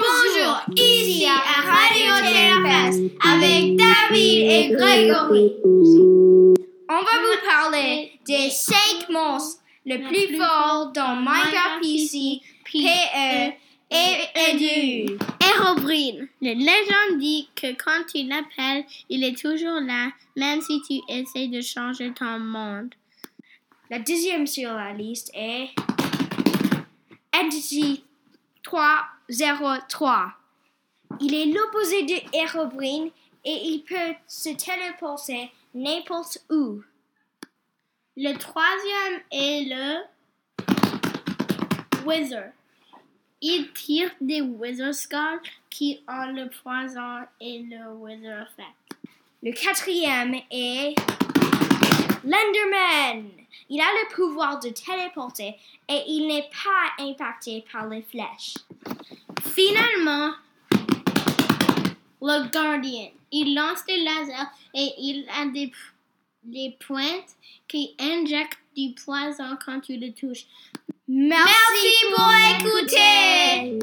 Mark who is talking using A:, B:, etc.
A: Bonjour, ici à Radio TFS avec David et Grégory. On va vous parler des 5 monstres le plus forts dans Minecraft PC, PE et EDU.
B: Hérobrine. La légende dit que quand tu l'appelles, il est toujours là, même si tu essaies de changer ton monde.
A: La deuxième sur la liste est Entity 303. Il est l'opposé de Herobrine et il peut se téléporter n'importe où.
B: Le troisième est le Wither. Il tire des Wither Skulls qui ont le poison et le Wither Effect.
A: Le quatrième est Lenderman. Il a le pouvoir de téléporter et il n'est pas impacté par les flèches.
B: Finalement, le Guardian. Il lance des lasers et il a des, des pointes qui injectent du poison quand tu le touches.
A: Merci, pour écouter.